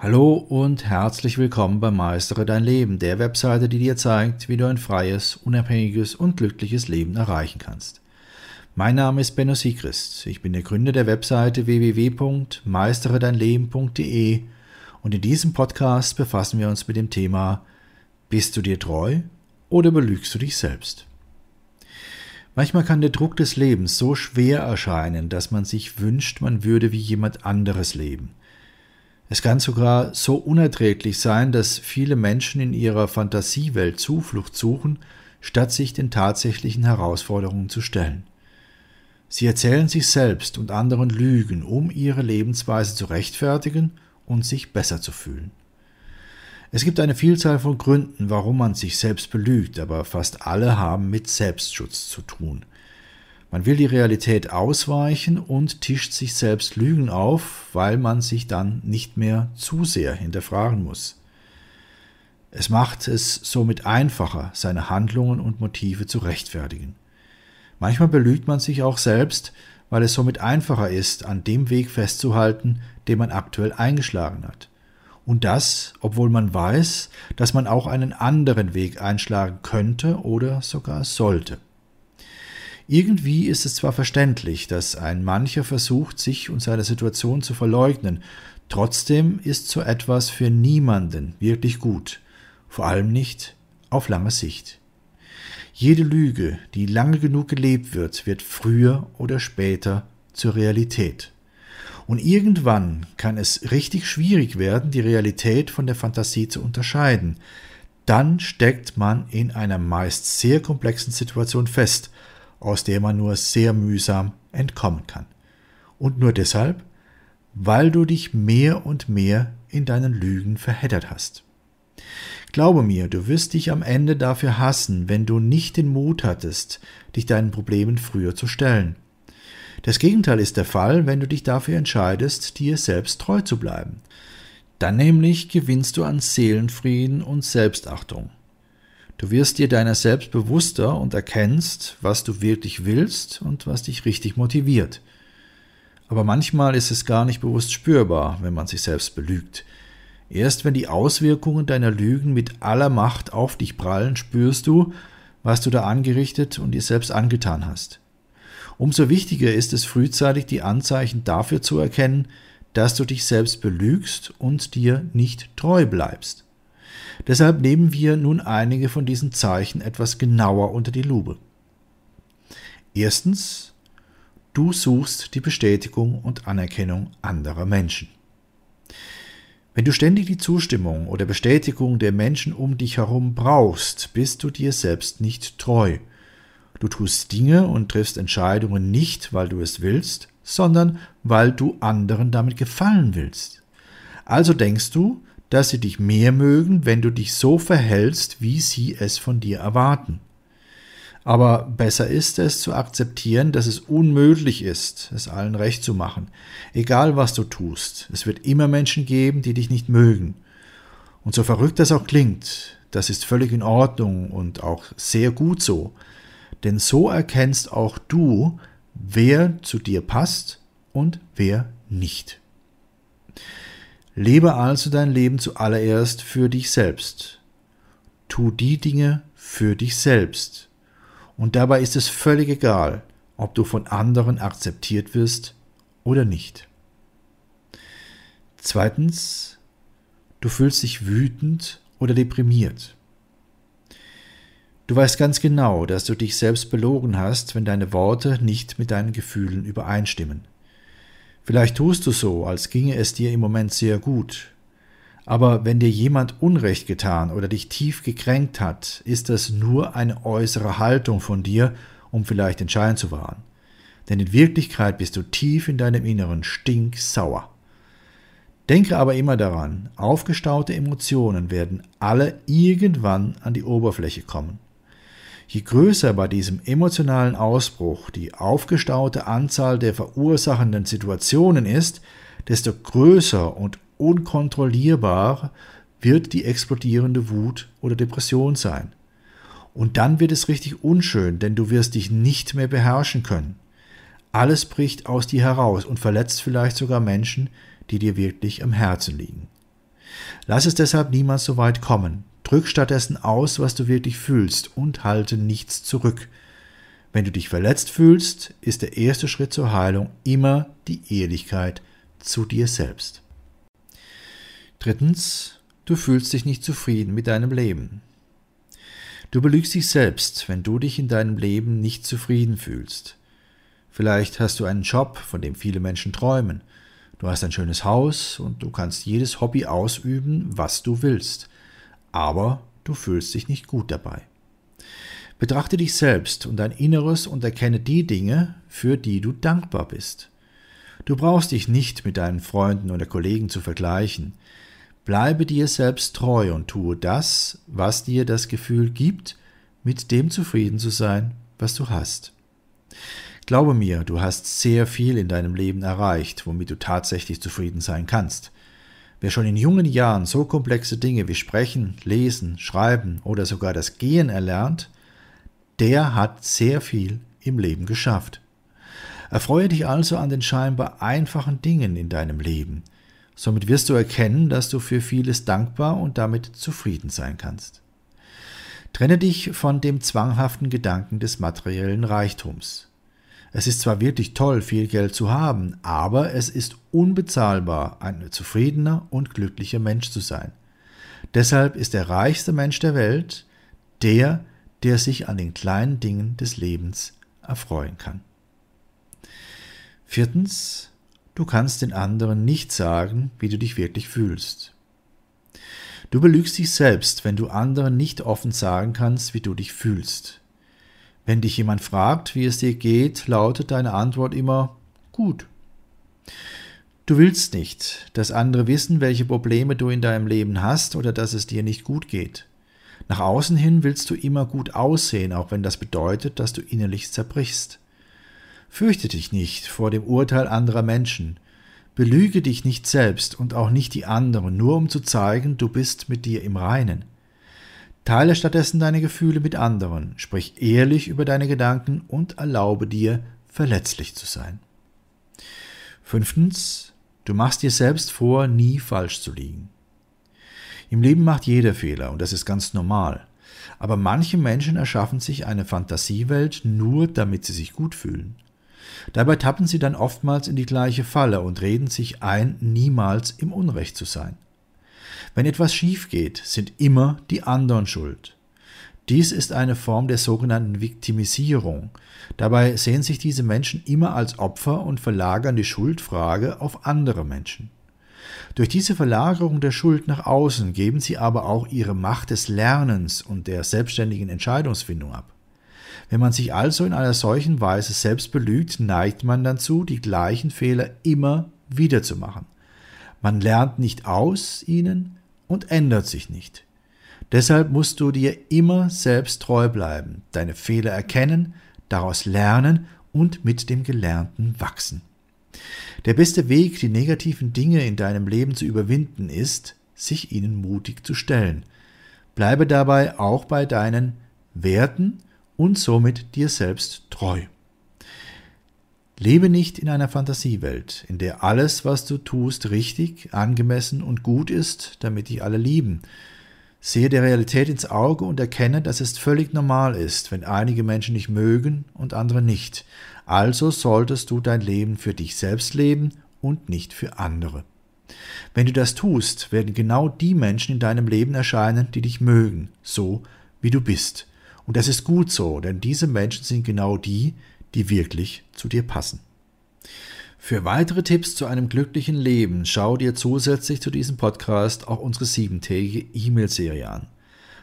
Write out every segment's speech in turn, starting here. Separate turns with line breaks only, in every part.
Hallo und herzlich willkommen bei Meistere dein Leben, der Webseite, die dir zeigt, wie du ein freies, unabhängiges und glückliches Leben erreichen kannst. Mein Name ist Benno Siegrist. Ich bin der Gründer der Webseite www.meisteredeinleben.de und in diesem Podcast befassen wir uns mit dem Thema Bist du dir treu oder belügst du dich selbst? Manchmal kann der Druck des Lebens so schwer erscheinen, dass man sich wünscht, man würde wie jemand anderes leben. Es kann sogar so unerträglich sein, dass viele Menschen in ihrer Fantasiewelt Zuflucht suchen, statt sich den tatsächlichen Herausforderungen zu stellen. Sie erzählen sich selbst und anderen Lügen, um ihre Lebensweise zu rechtfertigen und sich besser zu fühlen. Es gibt eine Vielzahl von Gründen, warum man sich selbst belügt, aber fast alle haben mit Selbstschutz zu tun. Man will die Realität ausweichen und tischt sich selbst Lügen auf, weil man sich dann nicht mehr zu sehr hinterfragen muss. Es macht es somit einfacher, seine Handlungen und Motive zu rechtfertigen. Manchmal belügt man sich auch selbst, weil es somit einfacher ist, an dem Weg festzuhalten, den man aktuell eingeschlagen hat. Und das, obwohl man weiß, dass man auch einen anderen Weg einschlagen könnte oder sogar sollte. Irgendwie ist es zwar verständlich, dass ein mancher versucht, sich und seine Situation zu verleugnen, trotzdem ist so etwas für niemanden wirklich gut, vor allem nicht auf lange Sicht. Jede Lüge, die lange genug gelebt wird, wird früher oder später zur Realität. Und irgendwann kann es richtig schwierig werden, die Realität von der Fantasie zu unterscheiden. Dann steckt man in einer meist sehr komplexen Situation fest, aus der man nur sehr mühsam entkommen kann. Und nur deshalb, weil du dich mehr und mehr in deinen Lügen verheddert hast. Glaube mir, du wirst dich am Ende dafür hassen, wenn du nicht den Mut hattest, dich deinen Problemen früher zu stellen. Das Gegenteil ist der Fall, wenn du dich dafür entscheidest, dir selbst treu zu bleiben. Dann nämlich gewinnst du an Seelenfrieden und Selbstachtung. Du wirst dir deiner selbst bewusster und erkennst, was du wirklich willst und was dich richtig motiviert. Aber manchmal ist es gar nicht bewusst spürbar, wenn man sich selbst belügt. Erst wenn die Auswirkungen deiner Lügen mit aller Macht auf dich prallen, spürst du, was du da angerichtet und dir selbst angetan hast. Umso wichtiger ist es frühzeitig die Anzeichen dafür zu erkennen, dass du dich selbst belügst und dir nicht treu bleibst. Deshalb nehmen wir nun einige von diesen Zeichen etwas genauer unter die Lupe. Erstens, du suchst die Bestätigung und Anerkennung anderer Menschen. Wenn du ständig die Zustimmung oder Bestätigung der Menschen um dich herum brauchst, bist du dir selbst nicht treu. Du tust Dinge und triffst Entscheidungen nicht, weil du es willst, sondern weil du anderen damit gefallen willst. Also denkst du, dass sie dich mehr mögen, wenn du dich so verhältst, wie sie es von dir erwarten. Aber besser ist es zu akzeptieren, dass es unmöglich ist, es allen recht zu machen. Egal was du tust, es wird immer Menschen geben, die dich nicht mögen. Und so verrückt das auch klingt, das ist völlig in Ordnung und auch sehr gut so. Denn so erkennst auch du, wer zu dir passt und wer nicht. Lebe also dein Leben zuallererst für dich selbst. Tu die Dinge für dich selbst. Und dabei ist es völlig egal, ob du von anderen akzeptiert wirst oder nicht. Zweitens, du fühlst dich wütend oder deprimiert. Du weißt ganz genau, dass du dich selbst belogen hast, wenn deine Worte nicht mit deinen Gefühlen übereinstimmen. Vielleicht tust du so, als ginge es dir im Moment sehr gut. Aber wenn dir jemand Unrecht getan oder dich tief gekränkt hat, ist das nur eine äußere Haltung von dir, um vielleicht den Schein zu wahren. Denn in Wirklichkeit bist du tief in deinem Inneren stinksauer. Denke aber immer daran, aufgestaute Emotionen werden alle irgendwann an die Oberfläche kommen. Je größer bei diesem emotionalen Ausbruch die aufgestaute Anzahl der verursachenden Situationen ist, desto größer und unkontrollierbar wird die explodierende Wut oder Depression sein. Und dann wird es richtig unschön, denn du wirst dich nicht mehr beherrschen können. Alles bricht aus dir heraus und verletzt vielleicht sogar Menschen, die dir wirklich am Herzen liegen. Lass es deshalb niemals so weit kommen. Drück stattdessen aus, was du wirklich fühlst und halte nichts zurück. Wenn du dich verletzt fühlst, ist der erste Schritt zur Heilung immer die Ehrlichkeit zu dir selbst. Drittens, du fühlst dich nicht zufrieden mit deinem Leben. Du belügst dich selbst, wenn du dich in deinem Leben nicht zufrieden fühlst. Vielleicht hast du einen Job, von dem viele Menschen träumen. Du hast ein schönes Haus und du kannst jedes Hobby ausüben, was du willst. Aber du fühlst dich nicht gut dabei. Betrachte dich selbst und dein Inneres und erkenne die Dinge, für die du dankbar bist. Du brauchst dich nicht mit deinen Freunden oder Kollegen zu vergleichen. Bleibe dir selbst treu und tue das, was dir das Gefühl gibt, mit dem zufrieden zu sein, was du hast. Glaube mir, du hast sehr viel in deinem Leben erreicht, womit du tatsächlich zufrieden sein kannst. Wer schon in jungen Jahren so komplexe Dinge wie Sprechen, Lesen, Schreiben oder sogar das Gehen erlernt, der hat sehr viel im Leben geschafft. Erfreue dich also an den scheinbar einfachen Dingen in deinem Leben. Somit wirst du erkennen, dass du für vieles dankbar und damit zufrieden sein kannst. Trenne dich von dem zwanghaften Gedanken des materiellen Reichtums. Es ist zwar wirklich toll, viel Geld zu haben, aber es ist unbezahlbar, ein zufriedener und glücklicher Mensch zu sein. Deshalb ist der reichste Mensch der Welt der, der sich an den kleinen Dingen des Lebens erfreuen kann. Viertens, du kannst den anderen nicht sagen, wie du dich wirklich fühlst. Du belügst dich selbst, wenn du anderen nicht offen sagen kannst, wie du dich fühlst. Wenn dich jemand fragt, wie es dir geht, lautet deine Antwort immer gut. Du willst nicht, dass andere wissen, welche Probleme du in deinem Leben hast oder dass es dir nicht gut geht. Nach außen hin willst du immer gut aussehen, auch wenn das bedeutet, dass du innerlich zerbrichst. Fürchte dich nicht vor dem Urteil anderer Menschen. Belüge dich nicht selbst und auch nicht die anderen, nur um zu zeigen, du bist mit dir im Reinen. Teile stattdessen deine Gefühle mit anderen, sprich ehrlich über deine Gedanken und erlaube dir, verletzlich zu sein. Fünftens, du machst dir selbst vor, nie falsch zu liegen. Im Leben macht jeder Fehler und das ist ganz normal. Aber manche Menschen erschaffen sich eine Fantasiewelt nur, damit sie sich gut fühlen. Dabei tappen sie dann oftmals in die gleiche Falle und reden sich ein, niemals im Unrecht zu sein. Wenn etwas schief geht, sind immer die anderen schuld. Dies ist eine Form der sogenannten Viktimisierung. Dabei sehen sich diese Menschen immer als Opfer und verlagern die Schuldfrage auf andere Menschen. Durch diese Verlagerung der Schuld nach außen geben sie aber auch ihre Macht des Lernens und der selbstständigen Entscheidungsfindung ab. Wenn man sich also in einer solchen Weise selbst belügt, neigt man dazu, die gleichen Fehler immer wieder zu machen. Man lernt nicht aus ihnen, und ändert sich nicht. Deshalb musst du dir immer selbst treu bleiben, deine Fehler erkennen, daraus lernen und mit dem Gelernten wachsen. Der beste Weg, die negativen Dinge in deinem Leben zu überwinden, ist, sich ihnen mutig zu stellen. Bleibe dabei auch bei deinen Werten und somit dir selbst treu. Lebe nicht in einer Fantasiewelt, in der alles, was du tust, richtig, angemessen und gut ist, damit dich alle lieben. Sehe der Realität ins Auge und erkenne, dass es völlig normal ist, wenn einige Menschen dich mögen und andere nicht. Also solltest du dein Leben für dich selbst leben und nicht für andere. Wenn du das tust, werden genau die Menschen in deinem Leben erscheinen, die dich mögen, so wie du bist. Und das ist gut so, denn diese Menschen sind genau die, die wirklich zu dir passen. Für weitere Tipps zu einem glücklichen Leben schau dir zusätzlich zu diesem Podcast auch unsere siebentägige E-Mail-Serie an.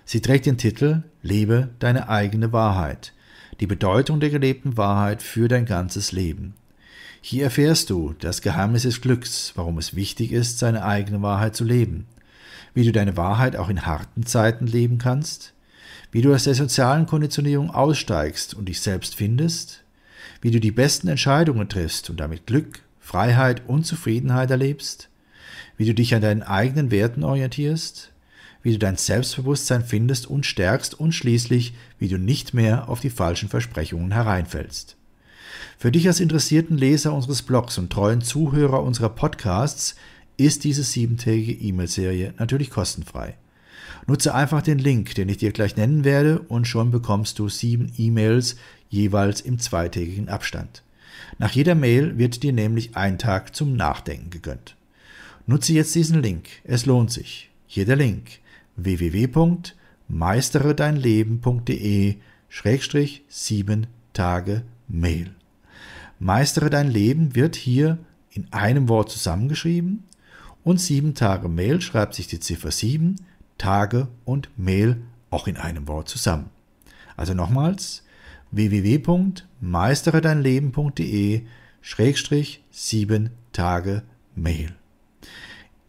Sie trägt den Titel Lebe deine eigene Wahrheit. Die Bedeutung der gelebten Wahrheit für dein ganzes Leben. Hier erfährst du das Geheimnis des Glücks, warum es wichtig ist, seine eigene Wahrheit zu leben, wie du deine Wahrheit auch in harten Zeiten leben kannst, wie du aus der sozialen Konditionierung aussteigst und dich selbst findest, wie du die besten Entscheidungen triffst und damit Glück, Freiheit und Zufriedenheit erlebst, wie du dich an deinen eigenen Werten orientierst, wie du dein Selbstbewusstsein findest und stärkst und schließlich, wie du nicht mehr auf die falschen Versprechungen hereinfällst. Für dich als interessierten Leser unseres Blogs und treuen Zuhörer unserer Podcasts ist diese siebentägige E-Mail-Serie natürlich kostenfrei. Nutze einfach den Link, den ich dir gleich nennen werde, und schon bekommst du sieben E-Mails jeweils im zweitägigen Abstand. Nach jeder Mail wird dir nämlich ein Tag zum Nachdenken gegönnt. Nutze jetzt diesen Link, es lohnt sich. Hier der Link www.meisteredeinleben.de Schrägstrich sieben Tage Mail. Meistere dein Leben wird hier in einem Wort zusammengeschrieben und sieben Tage Mail schreibt sich die Ziffer 7, Tage und Mail auch in einem Wort zusammen. Also nochmals www.meisteredeinleben.de Schrägstrich 7 Tage Mail.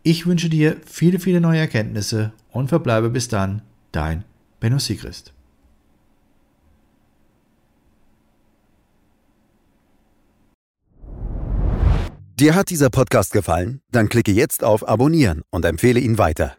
Ich wünsche dir viele, viele neue Erkenntnisse und verbleibe bis dann dein Benno Sigrist.
Dir hat dieser Podcast gefallen? Dann klicke jetzt auf Abonnieren und empfehle ihn weiter.